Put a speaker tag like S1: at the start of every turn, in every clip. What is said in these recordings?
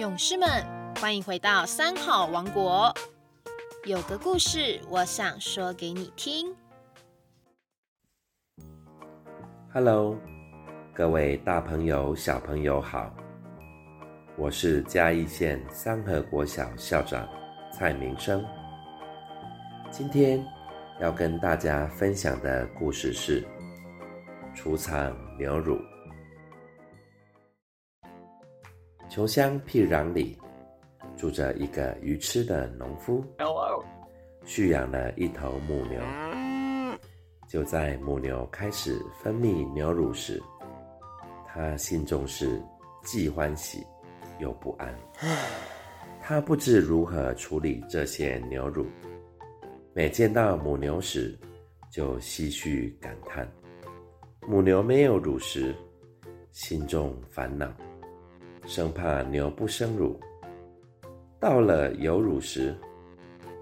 S1: 勇士们，欢迎回到三好王国。有个故事，我想说给你听。
S2: Hello，各位大朋友、小朋友好，我是嘉义县三和国小校长蔡明生。今天要跟大家分享的故事是储藏牛乳。穷乡僻壤里，住着一个愚痴的农夫，蓄养了一头母牛。就在母牛开始分泌牛乳时，他心中是既欢喜又不安。他不知如何处理这些牛乳，每见到母牛时，就唏嘘感叹：母牛没有乳时，心中烦恼。生怕牛不生乳，到了有乳时，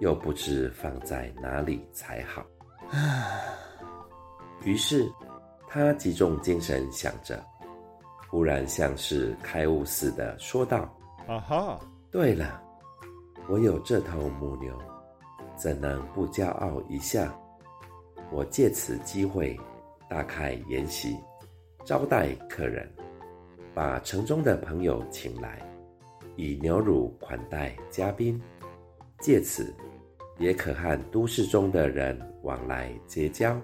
S2: 又不知放在哪里才好。于是，他集中精神想着，忽然像是开悟似的说道：“啊哈！对了，我有这头母牛，怎能不骄傲一下？我借此机会大开筵席，招待客人。”把城中的朋友请来，以牛乳款待嘉宾，借此也可和都市中的人往来结交，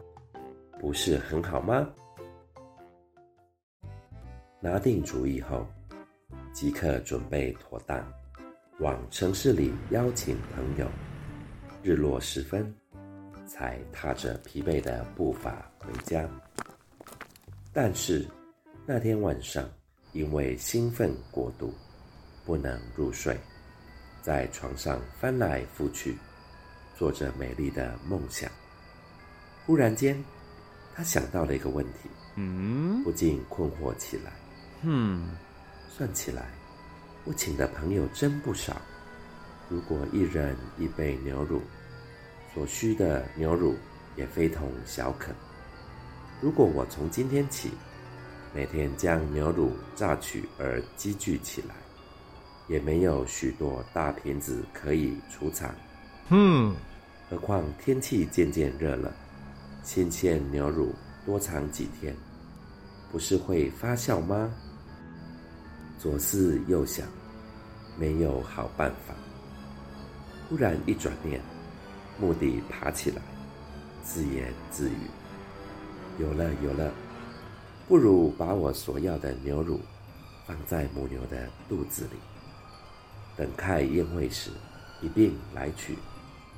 S2: 不是很好吗？拿定主意后，即刻准备妥当，往城市里邀请朋友。日落时分，才踏着疲惫的步伐回家。但是那天晚上。因为兴奋过度，不能入睡，在床上翻来覆去，做着美丽的梦想。忽然间，他想到了一个问题，嗯，不禁困惑起来。嗯，算起来，我请的朋友真不少。如果一人一杯牛乳，所需的牛乳也非同小可。如果我从今天起，每天将牛乳榨取而积聚起来，也没有许多大瓶子可以储藏。嗯，何况天气渐渐热了，新鲜牛乳多藏几天，不是会发酵吗？左思右想，没有好办法。忽然一转念，目的爬起来，自言自语：“有了，有了。”不如把我所要的牛乳放在母牛的肚子里，等开宴会时一并来取，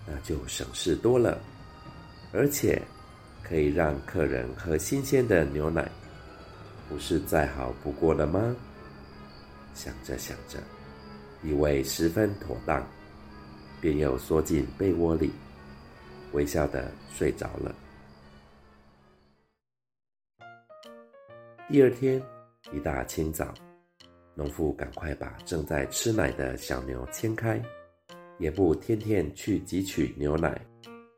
S2: 那就省事多了，而且可以让客人喝新鲜的牛奶，不是再好不过了吗？想着想着，以为十分妥当，便又缩进被窝里，微笑的睡着了。第二天一大清早，农妇赶快把正在吃奶的小牛牵开，也不天天去汲取牛奶，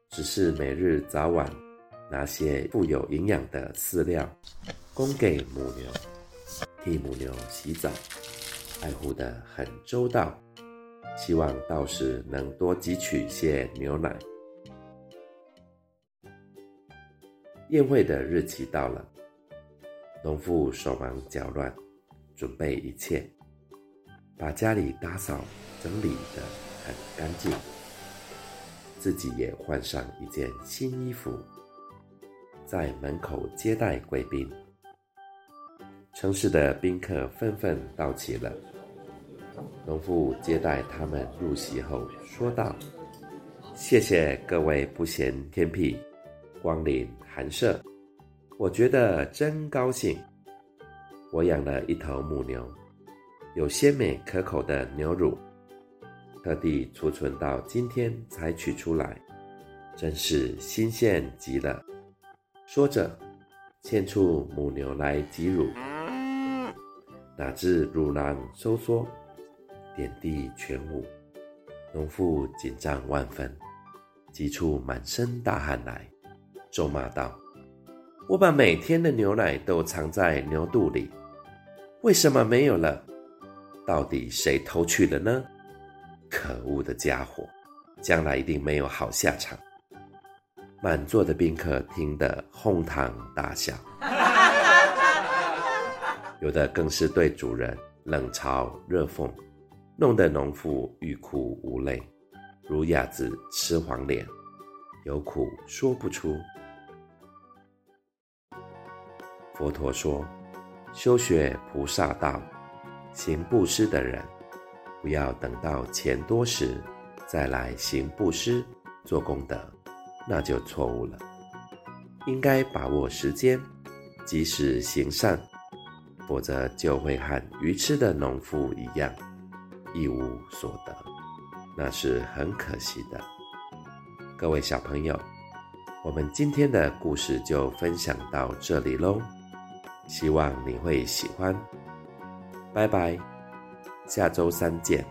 S2: 只是每日早晚拿些富有营养的饲料供给母牛，替母牛洗澡，爱护得很周到，希望到时能多汲取些牛奶。宴会的日期到了。农妇手忙脚乱，准备一切，把家里打扫整理得很干净，自己也换上一件新衣服，在门口接待贵宾。城市的宾客纷纷到齐了，农妇接待他们入席后说道：“谢谢各位不嫌天僻，光临寒舍。”我觉得真高兴。我养了一头母牛，有鲜美可口的牛乳，特地储存到今天才取出来，真是新鲜极了。说着，牵出母牛来挤乳，哪知乳囊收缩，点滴全无。农妇紧张万分，挤出满身大汗来，咒骂道。我把每天的牛奶都藏在牛肚里，为什么没有了？到底谁偷去了呢？可恶的家伙，将来一定没有好下场。满座的宾客听得哄堂大笑，有的更是对主人冷嘲热讽，弄得农妇欲哭无泪，如哑子吃黄连，有苦说不出。佛陀说：“修学菩萨道，行布施的人，不要等到钱多时再来行布施做功德。”那就错误了，应该把握时间，及时行善，否则就会和愚痴的农夫一样，一无所得，那是很可惜的。各位小朋友，我们今天的故事就分享到这里喽，希望你会喜欢。拜拜，下周三见。